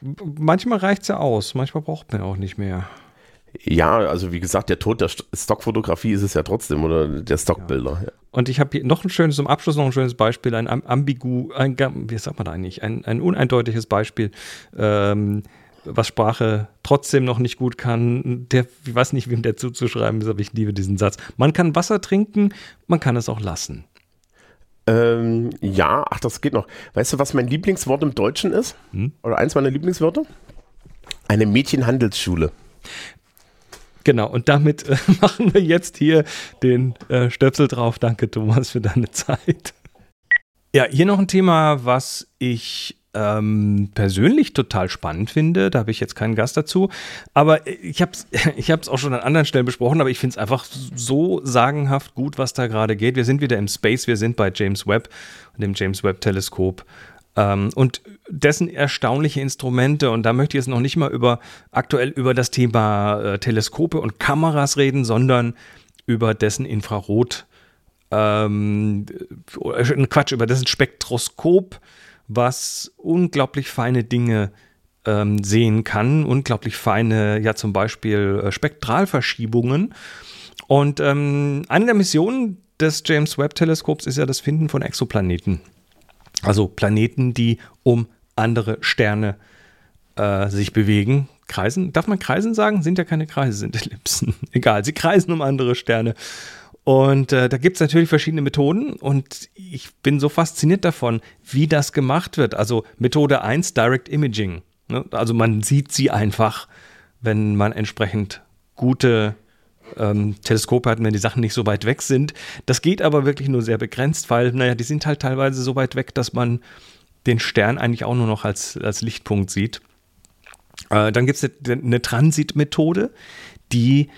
manchmal reicht es ja aus, manchmal braucht man auch nicht mehr. Ja, also wie gesagt, der Tod der Stockfotografie ist es ja trotzdem oder der Stockbilder. Ja. Und ich habe hier noch ein schönes, zum Abschluss noch ein schönes Beispiel, ein ambigu, ein, wie sagt man da eigentlich, ein, ein uneindeutiges Beispiel. Ähm, was Sprache trotzdem noch nicht gut kann, der, ich weiß nicht, wem der zuzuschreiben ist, aber ich liebe diesen Satz. Man kann Wasser trinken, man kann es auch lassen. Ähm, ja, ach, das geht noch. Weißt du, was mein Lieblingswort im Deutschen ist? Hm? Oder eins meiner Lieblingswörter? Eine Mädchenhandelsschule. Genau, und damit äh, machen wir jetzt hier den äh, Stöpsel drauf. Danke, Thomas, für deine Zeit. Ja, hier noch ein Thema, was ich ähm, persönlich total spannend finde. Da habe ich jetzt keinen Gast dazu. Aber ich habe es ich auch schon an anderen Stellen besprochen, aber ich finde es einfach so sagenhaft gut, was da gerade geht. Wir sind wieder im Space, wir sind bei James Webb, dem James Webb-Teleskop. Ähm, und dessen erstaunliche Instrumente, und da möchte ich jetzt noch nicht mal über aktuell über das Thema äh, Teleskope und Kameras reden, sondern über dessen Infrarot, ähm, äh, Quatsch, über dessen Spektroskop was unglaublich feine Dinge ähm, sehen kann, unglaublich feine, ja zum Beispiel äh, Spektralverschiebungen. Und ähm, eine der Missionen des James Webb Teleskops ist ja das Finden von Exoplaneten. Also Planeten, die um andere Sterne äh, sich bewegen. Kreisen, darf man Kreisen sagen? Sind ja keine Kreise, sind Ellipsen. Egal, sie kreisen um andere Sterne. Und äh, da gibt es natürlich verschiedene Methoden und ich bin so fasziniert davon, wie das gemacht wird. Also Methode 1, Direct Imaging. Ne? Also man sieht sie einfach, wenn man entsprechend gute ähm, Teleskope hat, wenn die Sachen nicht so weit weg sind. Das geht aber wirklich nur sehr begrenzt, weil, naja, die sind halt teilweise so weit weg, dass man den Stern eigentlich auch nur noch als, als Lichtpunkt sieht. Äh, dann gibt es eine, eine Transitmethode, die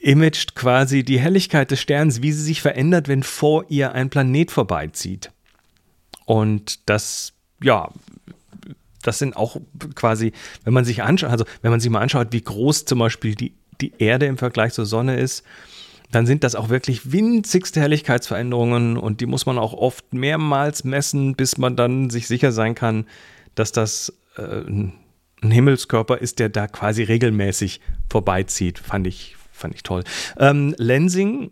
imaged quasi die Helligkeit des Sterns, wie sie sich verändert, wenn vor ihr ein Planet vorbeizieht. Und das, ja, das sind auch quasi, wenn man sich anschaut, also wenn man sich mal anschaut, wie groß zum Beispiel die, die Erde im Vergleich zur Sonne ist, dann sind das auch wirklich winzigste Helligkeitsveränderungen und die muss man auch oft mehrmals messen, bis man dann sich sicher sein kann, dass das äh, ein Himmelskörper ist, der da quasi regelmäßig vorbeizieht. Fand ich, fand ich toll. Ähm, Lensing,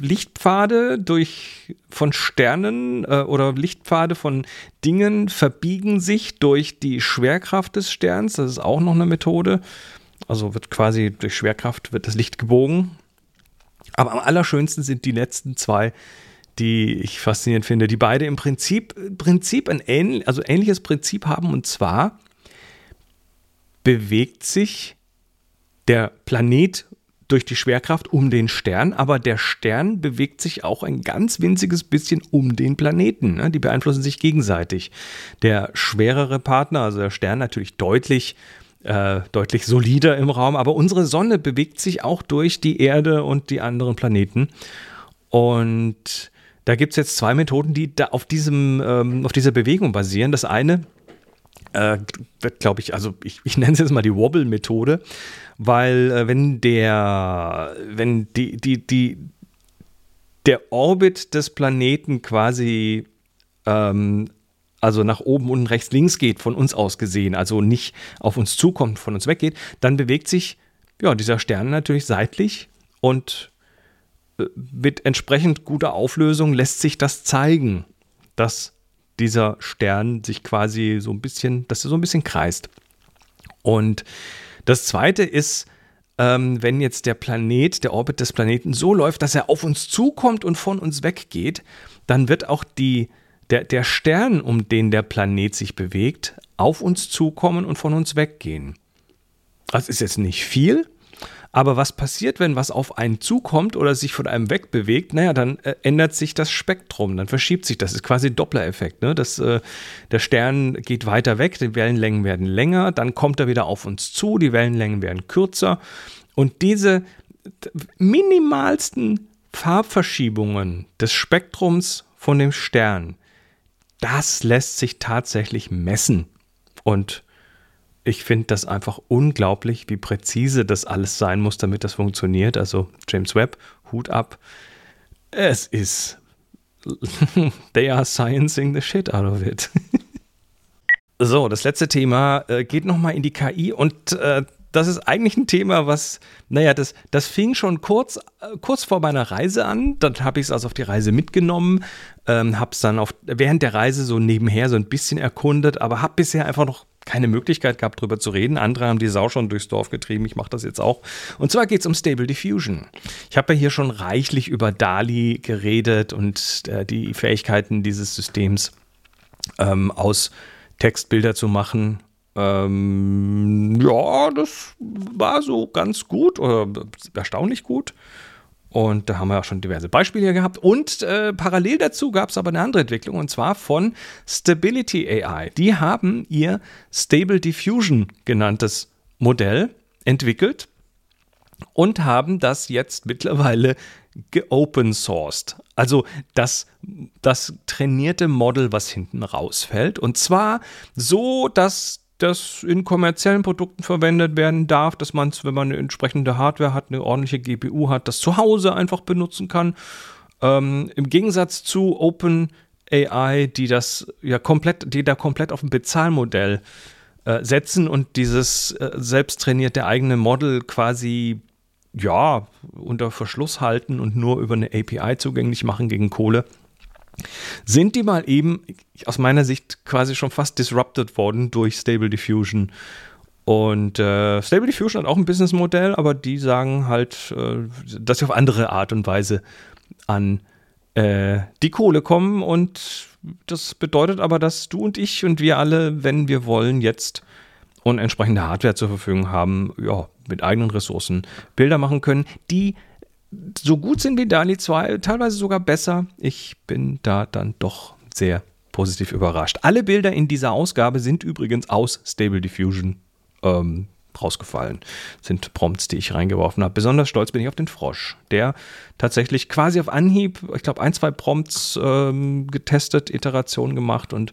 Lichtpfade durch von Sternen äh, oder Lichtpfade von Dingen verbiegen sich durch die Schwerkraft des Sterns. Das ist auch noch eine Methode. Also wird quasi durch Schwerkraft wird das Licht gebogen. Aber am allerschönsten sind die letzten zwei, die ich faszinierend finde, die beide im Prinzip, Prinzip ein ähnlich, also ähnliches Prinzip haben und zwar bewegt sich der Planet durch die Schwerkraft um den Stern, aber der Stern bewegt sich auch ein ganz winziges bisschen um den Planeten. Ne? Die beeinflussen sich gegenseitig. Der schwerere Partner, also der Stern, natürlich deutlich äh, deutlich solider im Raum, aber unsere Sonne bewegt sich auch durch die Erde und die anderen Planeten. Und da gibt es jetzt zwei Methoden, die da auf, diesem, ähm, auf dieser Bewegung basieren. Das eine äh, wird, glaube ich, also ich, ich nenne es jetzt mal die Wobble-Methode weil äh, wenn der, wenn die, die, die, der Orbit des Planeten quasi ähm, also nach oben, unten, rechts, links geht, von uns aus gesehen, also nicht auf uns zukommt, von uns weggeht, dann bewegt sich ja, dieser Stern natürlich seitlich und äh, mit entsprechend guter Auflösung lässt sich das zeigen, dass dieser Stern sich quasi so ein bisschen, dass er so ein bisschen kreist. Und das zweite ist, ähm, wenn jetzt der Planet, der Orbit des Planeten so läuft, dass er auf uns zukommt und von uns weggeht, dann wird auch die, der, der Stern, um den der Planet sich bewegt, auf uns zukommen und von uns weggehen. Das ist jetzt nicht viel, aber was passiert, wenn was auf einen zukommt oder sich von einem wegbewegt? Naja, dann äh, ändert sich das Spektrum, dann verschiebt sich das. Das ist quasi Doppler-Effekt. Ne? Das, äh, der Stern geht weiter weg, die Wellenlängen werden länger, dann kommt er wieder auf uns zu, die Wellenlängen werden kürzer. Und diese minimalsten Farbverschiebungen des Spektrums von dem Stern, das lässt sich tatsächlich messen. Und ich finde das einfach unglaublich, wie präzise das alles sein muss, damit das funktioniert. Also James Webb, Hut ab. Es ist. They are sciencing the shit out of it. so, das letzte Thema äh, geht nochmal in die KI und äh, das ist eigentlich ein Thema, was, naja, das, das fing schon kurz, äh, kurz vor meiner Reise an. Dann habe ich es also auf die Reise mitgenommen, ähm, habe es dann auf, während der Reise so nebenher so ein bisschen erkundet, aber habe bisher einfach noch keine Möglichkeit gehabt, darüber zu reden. Andere haben die Sau schon durchs Dorf getrieben. Ich mache das jetzt auch. Und zwar geht es um Stable Diffusion. Ich habe ja hier schon reichlich über DALI geredet und äh, die Fähigkeiten dieses Systems ähm, aus Textbilder zu machen ähm, ja, das war so ganz gut oder erstaunlich gut. Und da haben wir auch schon diverse Beispiele gehabt. Und äh, parallel dazu gab es aber eine andere Entwicklung und zwar von Stability AI. Die haben ihr Stable Diffusion genanntes Modell entwickelt und haben das jetzt mittlerweile geopen sourced. Also das, das trainierte Model, was hinten rausfällt. Und zwar so, dass das in kommerziellen Produkten verwendet werden darf, dass man es, wenn man eine entsprechende Hardware hat, eine ordentliche GPU hat, das zu Hause einfach benutzen kann. Ähm, Im Gegensatz zu OpenAI, die das ja komplett, die da komplett auf ein Bezahlmodell äh, setzen und dieses äh, selbst trainierte eigene Model quasi ja unter Verschluss halten und nur über eine API zugänglich machen gegen Kohle sind die mal eben aus meiner Sicht quasi schon fast disrupted worden durch Stable Diffusion. Und äh, Stable Diffusion hat auch ein Businessmodell, aber die sagen halt, äh, dass sie auf andere Art und Weise an äh, die Kohle kommen. Und das bedeutet aber, dass du und ich und wir alle, wenn wir wollen, jetzt und entsprechende Hardware zur Verfügung haben, ja, mit eigenen Ressourcen Bilder machen können, die so gut sind wie DALI 2, teilweise sogar besser. Ich bin da dann doch sehr positiv überrascht. Alle Bilder in dieser Ausgabe sind übrigens aus Stable Diffusion ähm, rausgefallen. Sind Prompts, die ich reingeworfen habe. Besonders stolz bin ich auf den Frosch, der tatsächlich quasi auf Anhieb, ich glaube, ein, zwei Prompts ähm, getestet, Iterationen gemacht und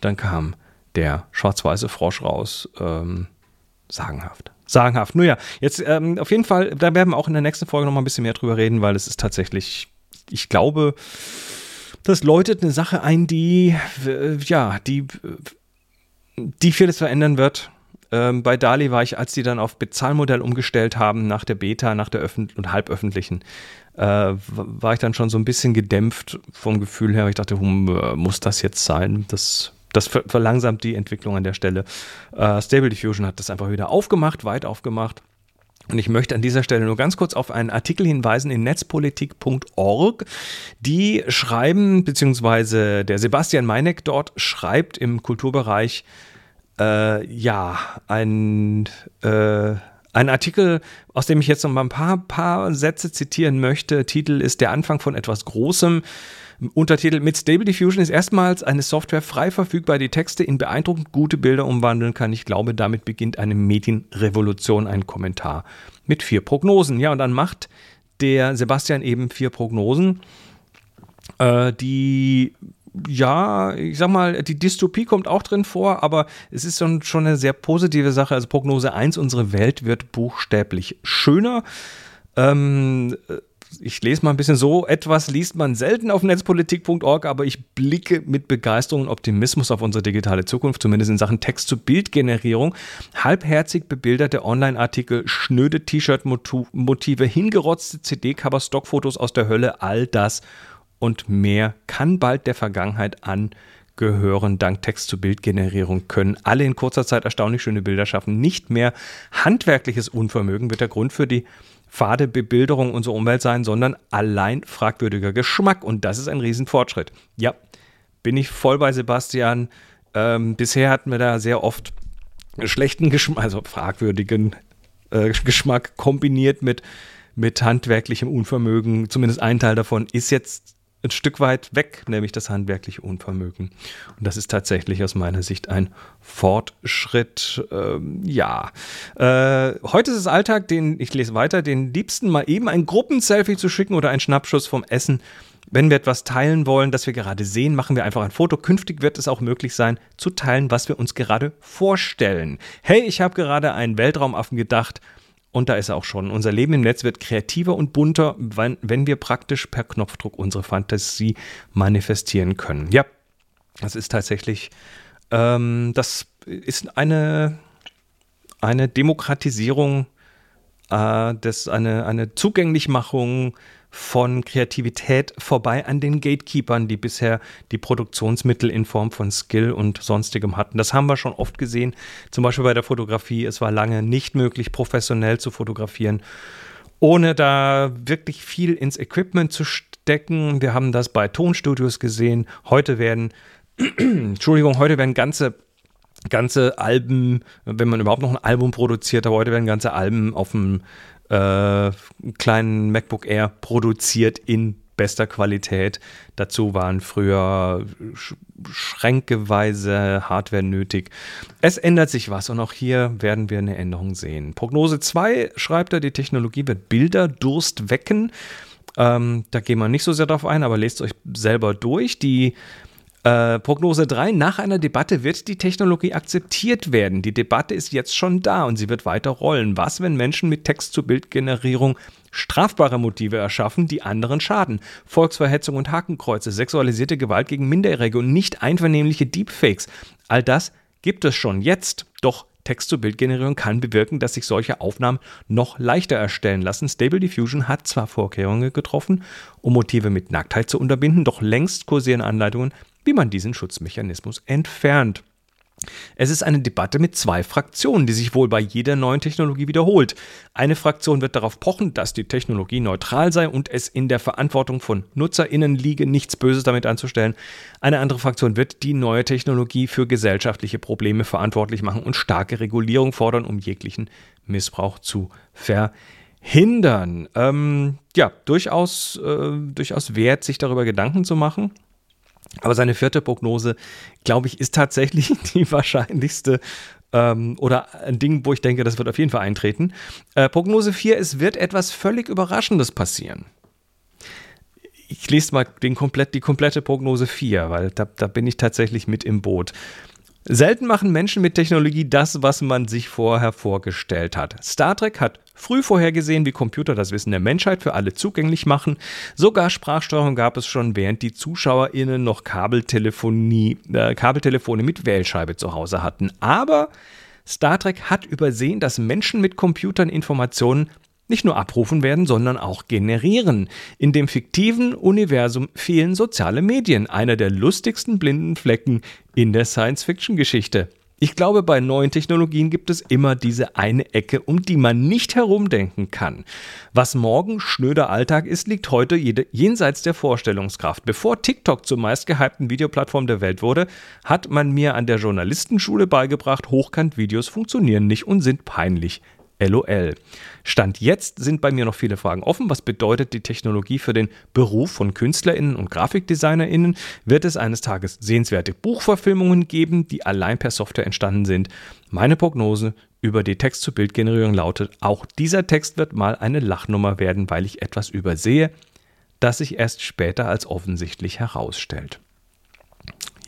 dann kam der schwarz-weiße Frosch raus. Ähm, sagenhaft sagenhaft. Nur ja, jetzt ähm, auf jeden Fall, da werden wir auch in der nächsten Folge noch mal ein bisschen mehr drüber reden, weil es ist tatsächlich, ich glaube, das läutet eine Sache ein, die, äh, ja, die, die vieles verändern wird. Ähm, bei Dali war ich, als die dann auf Bezahlmodell umgestellt haben, nach der Beta, nach der öffentlichen und halböffentlichen, äh, war ich dann schon so ein bisschen gedämpft vom Gefühl her. Ich dachte, hm, äh, muss das jetzt sein? Das das verlangsamt die Entwicklung an der Stelle. Äh, Stable Diffusion hat das einfach wieder aufgemacht, weit aufgemacht. Und ich möchte an dieser Stelle nur ganz kurz auf einen Artikel hinweisen in netzpolitik.org. Die schreiben, beziehungsweise der Sebastian Meineck dort schreibt im Kulturbereich, äh, ja, ein, äh, ein Artikel, aus dem ich jetzt noch mal ein paar, paar Sätze zitieren möchte. Titel ist Der Anfang von etwas Großem. Untertitel mit Stable Diffusion ist erstmals eine Software frei verfügbar, die Texte in beeindruckend gute Bilder umwandeln kann. Ich glaube, damit beginnt eine Medienrevolution. Ein Kommentar mit vier Prognosen. Ja, und dann macht der Sebastian eben vier Prognosen, äh, die ja, ich sag mal, die Dystopie kommt auch drin vor, aber es ist schon, eine sehr positive Sache. Also Prognose 1, unsere Welt wird buchstäblich schöner. Ähm, ich lese mal ein bisschen so, etwas liest man selten auf netzpolitik.org, aber ich blicke mit Begeisterung und Optimismus auf unsere digitale Zukunft, zumindest in Sachen Text-zu-Bild-Generierung. Halbherzig bebilderte Online-Artikel, schnöde T-Shirt-Motive, hingerotzte CD-Cover, Stockfotos aus der Hölle, all das und mehr kann bald der Vergangenheit angehören. Dank Text-zu-Bild-Generierung können alle in kurzer Zeit erstaunlich schöne Bilder schaffen. Nicht mehr handwerkliches Unvermögen wird der Grund für die fade Bebilderung unserer Umwelt sein, sondern allein fragwürdiger Geschmack. Und das ist ein Riesenfortschritt. Ja, bin ich voll bei Sebastian. Ähm, bisher hatten wir da sehr oft schlechten Geschmack, also fragwürdigen äh, Geschmack kombiniert mit, mit handwerklichem Unvermögen. Zumindest ein Teil davon ist jetzt ein Stück weit weg, nämlich das handwerkliche Unvermögen. Und das ist tatsächlich aus meiner Sicht ein Fortschritt. Ähm, ja, äh, heute ist es Alltag, den ich lese weiter, den Liebsten mal eben ein Gruppenselfie zu schicken oder ein Schnappschuss vom Essen. Wenn wir etwas teilen wollen, das wir gerade sehen, machen wir einfach ein Foto. Künftig wird es auch möglich sein, zu teilen, was wir uns gerade vorstellen. Hey, ich habe gerade einen Weltraumaffen gedacht und da ist er auch schon. Unser Leben im Netz wird kreativer und bunter, wenn, wenn wir praktisch per Knopfdruck unsere Fantasie manifestieren können. Ja, das ist tatsächlich, ähm, das ist eine, eine Demokratisierung, äh, das, eine, eine Zugänglichmachung von Kreativität vorbei an den Gatekeepers, die bisher die Produktionsmittel in Form von Skill und sonstigem hatten. Das haben wir schon oft gesehen, zum Beispiel bei der Fotografie. Es war lange nicht möglich, professionell zu fotografieren, ohne da wirklich viel ins Equipment zu stecken. Wir haben das bei Tonstudios gesehen. Heute werden, Entschuldigung, heute werden ganze ganze Alben, wenn man überhaupt noch ein Album produziert, aber heute werden ganze Alben auf dem äh, kleinen MacBook Air produziert in bester Qualität. Dazu waren früher schränkeweise Hardware nötig. Es ändert sich was und auch hier werden wir eine Änderung sehen. Prognose 2 schreibt er, die Technologie wird Bilderdurst wecken. Ähm, da gehen wir nicht so sehr drauf ein, aber lest euch selber durch. Die äh, Prognose 3. Nach einer Debatte wird die Technologie akzeptiert werden. Die Debatte ist jetzt schon da und sie wird weiter rollen. Was, wenn Menschen mit Text-zu-Bild-Generierung strafbare Motive erschaffen, die anderen schaden? Volksverhetzung und Hakenkreuze, sexualisierte Gewalt gegen Minderjährige und nicht einvernehmliche Deepfakes. All das gibt es schon jetzt. Doch Text-zu-Bild-Generierung kann bewirken, dass sich solche Aufnahmen noch leichter erstellen lassen. Stable Diffusion hat zwar Vorkehrungen getroffen, um Motive mit Nacktheit zu unterbinden, doch längst kursieren Anleitungen, wie man diesen Schutzmechanismus entfernt. Es ist eine Debatte mit zwei Fraktionen, die sich wohl bei jeder neuen Technologie wiederholt. Eine Fraktion wird darauf pochen, dass die Technologie neutral sei und es in der Verantwortung von Nutzerinnen liege, nichts Böses damit anzustellen. Eine andere Fraktion wird die neue Technologie für gesellschaftliche Probleme verantwortlich machen und starke Regulierung fordern, um jeglichen Missbrauch zu verhindern. Ähm, ja, durchaus, äh, durchaus wert, sich darüber Gedanken zu machen. Aber seine vierte Prognose, glaube ich, ist tatsächlich die wahrscheinlichste ähm, oder ein Ding, wo ich denke, das wird auf jeden Fall eintreten. Äh, Prognose 4, es wird etwas völlig Überraschendes passieren. Ich lese mal den komplett, die komplette Prognose 4, weil da, da bin ich tatsächlich mit im Boot. Selten machen Menschen mit Technologie das, was man sich vorher vorgestellt hat. Star Trek hat früh vorhergesehen, wie Computer das Wissen der Menschheit für alle zugänglich machen. Sogar Sprachsteuerung gab es schon, während die ZuschauerInnen noch Kabeltelefonie, äh, Kabeltelefone mit Wählscheibe zu Hause hatten. Aber Star Trek hat übersehen, dass Menschen mit Computern Informationen nicht nur abrufen werden, sondern auch generieren. In dem fiktiven Universum fehlen soziale Medien, einer der lustigsten blinden Flecken in der Science-Fiction-Geschichte. Ich glaube, bei neuen Technologien gibt es immer diese eine Ecke, um die man nicht herumdenken kann. Was morgen schnöder Alltag ist, liegt heute jenseits der Vorstellungskraft. Bevor TikTok zur meistgehypten Videoplattform der Welt wurde, hat man mir an der Journalistenschule beigebracht, Hochkant-Videos funktionieren nicht und sind peinlich. LOL. Stand jetzt sind bei mir noch viele Fragen offen. Was bedeutet die Technologie für den Beruf von KünstlerInnen und GrafikdesignerInnen? Wird es eines Tages sehenswerte Buchverfilmungen geben, die allein per Software entstanden sind? Meine Prognose über die Text-zu-Bild-Generierung lautet, auch dieser Text wird mal eine Lachnummer werden, weil ich etwas übersehe, das sich erst später als offensichtlich herausstellt.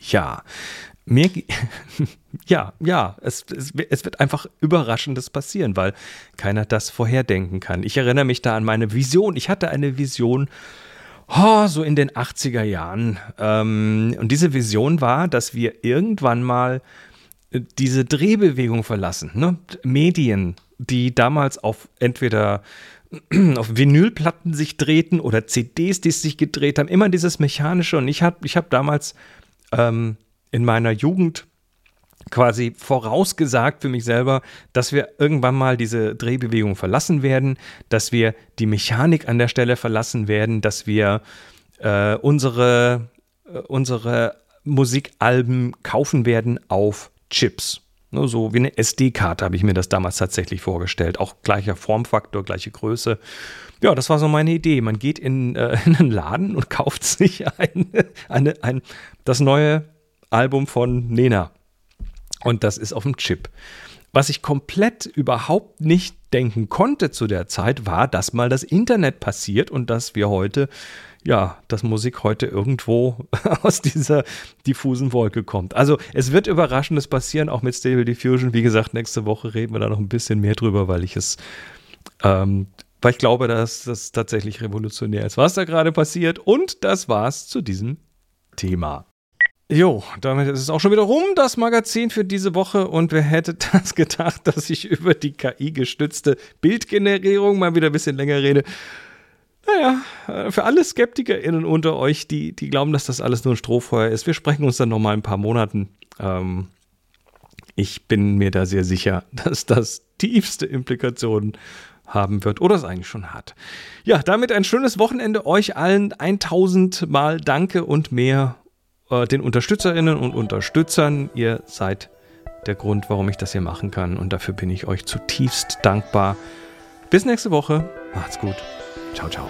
Ja, mir, ja, ja, es, es, es, wird einfach Überraschendes passieren, weil keiner das vorherdenken kann. Ich erinnere mich da an meine Vision. Ich hatte eine Vision, oh, so in den 80er Jahren. Ähm, und diese Vision war, dass wir irgendwann mal äh, diese Drehbewegung verlassen. Ne? Medien, die damals auf entweder auf Vinylplatten sich drehten oder CDs, die sich gedreht haben, immer dieses Mechanische. Und ich habe ich hab damals ähm, in meiner Jugend quasi vorausgesagt für mich selber, dass wir irgendwann mal diese Drehbewegung verlassen werden, dass wir die Mechanik an der Stelle verlassen werden, dass wir äh, unsere, äh, unsere Musikalben kaufen werden auf Chips. Ne, so wie eine SD-Karte habe ich mir das damals tatsächlich vorgestellt. Auch gleicher Formfaktor, gleiche Größe. Ja, das war so meine Idee. Man geht in, äh, in einen Laden und kauft sich ein, eine, ein, das neue Album von Nena. Und das ist auf dem Chip. Was ich komplett überhaupt nicht denken konnte zu der Zeit, war, dass mal das Internet passiert und dass wir heute, ja, dass Musik heute irgendwo aus dieser diffusen Wolke kommt. Also es wird Überraschendes passieren, auch mit Stable Diffusion. Wie gesagt, nächste Woche reden wir da noch ein bisschen mehr drüber, weil ich es, ähm, weil ich glaube, dass das tatsächlich revolutionär ist, was da gerade passiert. Und das war's zu diesem Thema. Jo, damit ist es auch schon wieder rum, das Magazin für diese Woche. Und wer hätte das gedacht, dass ich über die KI-gestützte Bildgenerierung mal wieder ein bisschen länger rede? Naja, äh, für alle SkeptikerInnen unter euch, die, die glauben, dass das alles nur ein Strohfeuer ist, wir sprechen uns dann nochmal in ein paar Monaten. Ähm, ich bin mir da sehr sicher, dass das tiefste Implikationen haben wird oder es eigentlich schon hat. Ja, damit ein schönes Wochenende euch allen. 1000 Mal Danke und mehr äh, den Unterstützerinnen und Unterstützern. Ihr seid der Grund, warum ich das hier machen kann. Und dafür bin ich euch zutiefst dankbar. Bis nächste Woche. Macht's gut. Ciao, ciao.